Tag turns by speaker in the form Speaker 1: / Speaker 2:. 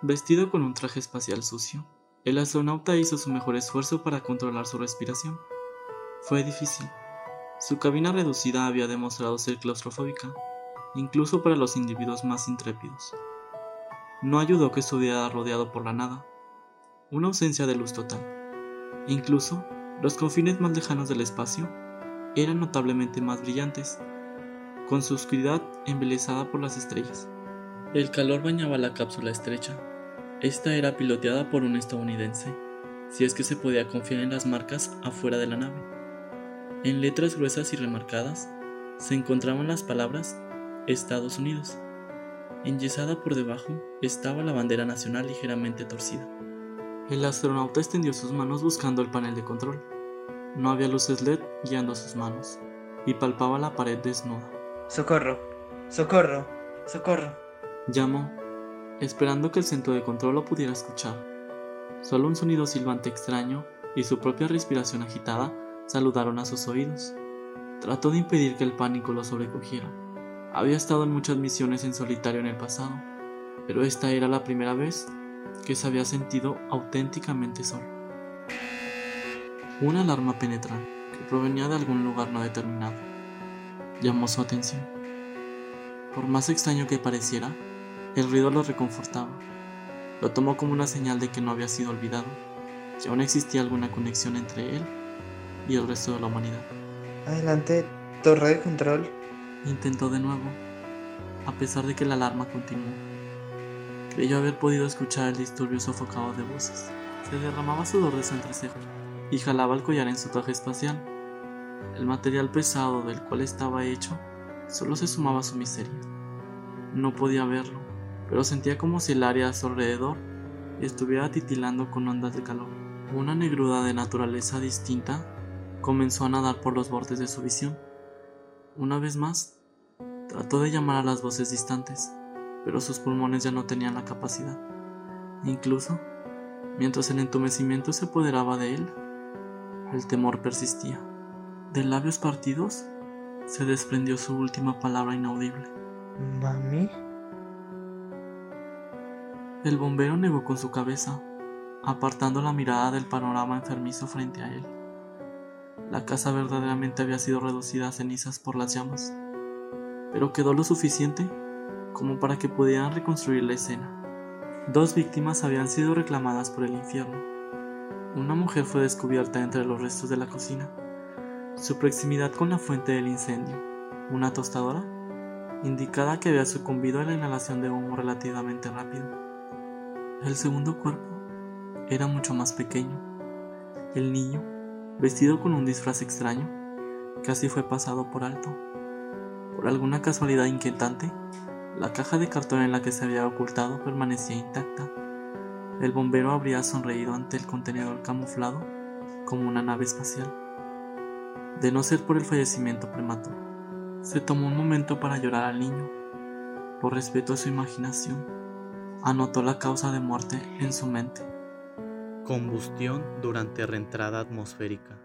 Speaker 1: Vestido con un traje espacial sucio, el astronauta hizo su mejor esfuerzo para controlar su respiración. Fue difícil. Su cabina reducida había demostrado ser claustrofóbica, incluso para los individuos más intrépidos. No ayudó que estuviera rodeado por la nada, una ausencia de luz total. Incluso, los confines más lejanos del espacio eran notablemente más brillantes, con su oscuridad embelesada por las estrellas. El calor bañaba la cápsula estrecha. Esta era piloteada por un estadounidense, si es que se podía confiar en las marcas afuera de la nave. En letras gruesas y remarcadas se encontraban las palabras Estados Unidos. Enyesada por debajo estaba la bandera nacional ligeramente torcida. El astronauta extendió sus manos buscando el panel de control. No había luces LED guiando sus manos, y palpaba la pared desnuda.
Speaker 2: Socorro, socorro, socorro.
Speaker 1: Llamó, esperando que el centro de control lo pudiera escuchar. Solo un sonido silbante extraño y su propia respiración agitada saludaron a sus oídos. Trató de impedir que el pánico lo sobrecogiera. Había estado en muchas misiones en solitario en el pasado, pero esta era la primera vez que se había sentido auténticamente solo. Una alarma penetral que provenía de algún lugar no determinado llamó su atención. Por más extraño que pareciera, el ruido lo reconfortaba. Lo tomó como una señal de que no había sido olvidado, que aún existía alguna conexión entre él y el resto de la humanidad.
Speaker 2: Adelante, torre de control.
Speaker 1: Intentó de nuevo, a pesar de que la alarma continuó. Creyó haber podido escuchar el disturbio sofocado de voces. Se derramaba sudor de su entrecejo y jalaba el collar en su traje espacial. El material pesado del cual estaba hecho solo se sumaba a su miseria. No podía verlo, pero sentía como si el área a su alrededor estuviera titilando con ondas de calor. Una negruda de naturaleza distinta comenzó a nadar por los bordes de su visión. Una vez más, trató de llamar a las voces distantes, pero sus pulmones ya no tenían la capacidad. Incluso, mientras el entumecimiento se apoderaba de él, el temor persistía. De labios partidos se desprendió su última palabra inaudible.
Speaker 2: ¿Mami?
Speaker 1: El bombero negó con su cabeza, apartando la mirada del panorama enfermizo frente a él. La casa verdaderamente había sido reducida a cenizas por las llamas, pero quedó lo suficiente como para que pudieran reconstruir la escena. Dos víctimas habían sido reclamadas por el infierno. Una mujer fue descubierta entre los restos de la cocina. Su proximidad con la fuente del incendio, una tostadora, indicaba que había sucumbido a la inhalación de humo relativamente rápido. El segundo cuerpo era mucho más pequeño. El niño, vestido con un disfraz extraño, casi fue pasado por alto. Por alguna casualidad inquietante, la caja de cartón en la que se había ocultado permanecía intacta. El bombero habría sonreído ante el contenedor camuflado como una nave espacial. De no ser por el fallecimiento prematuro, se tomó un momento para llorar al niño. Por respeto a su imaginación, anotó la causa de muerte en su mente.
Speaker 3: Combustión durante reentrada atmosférica.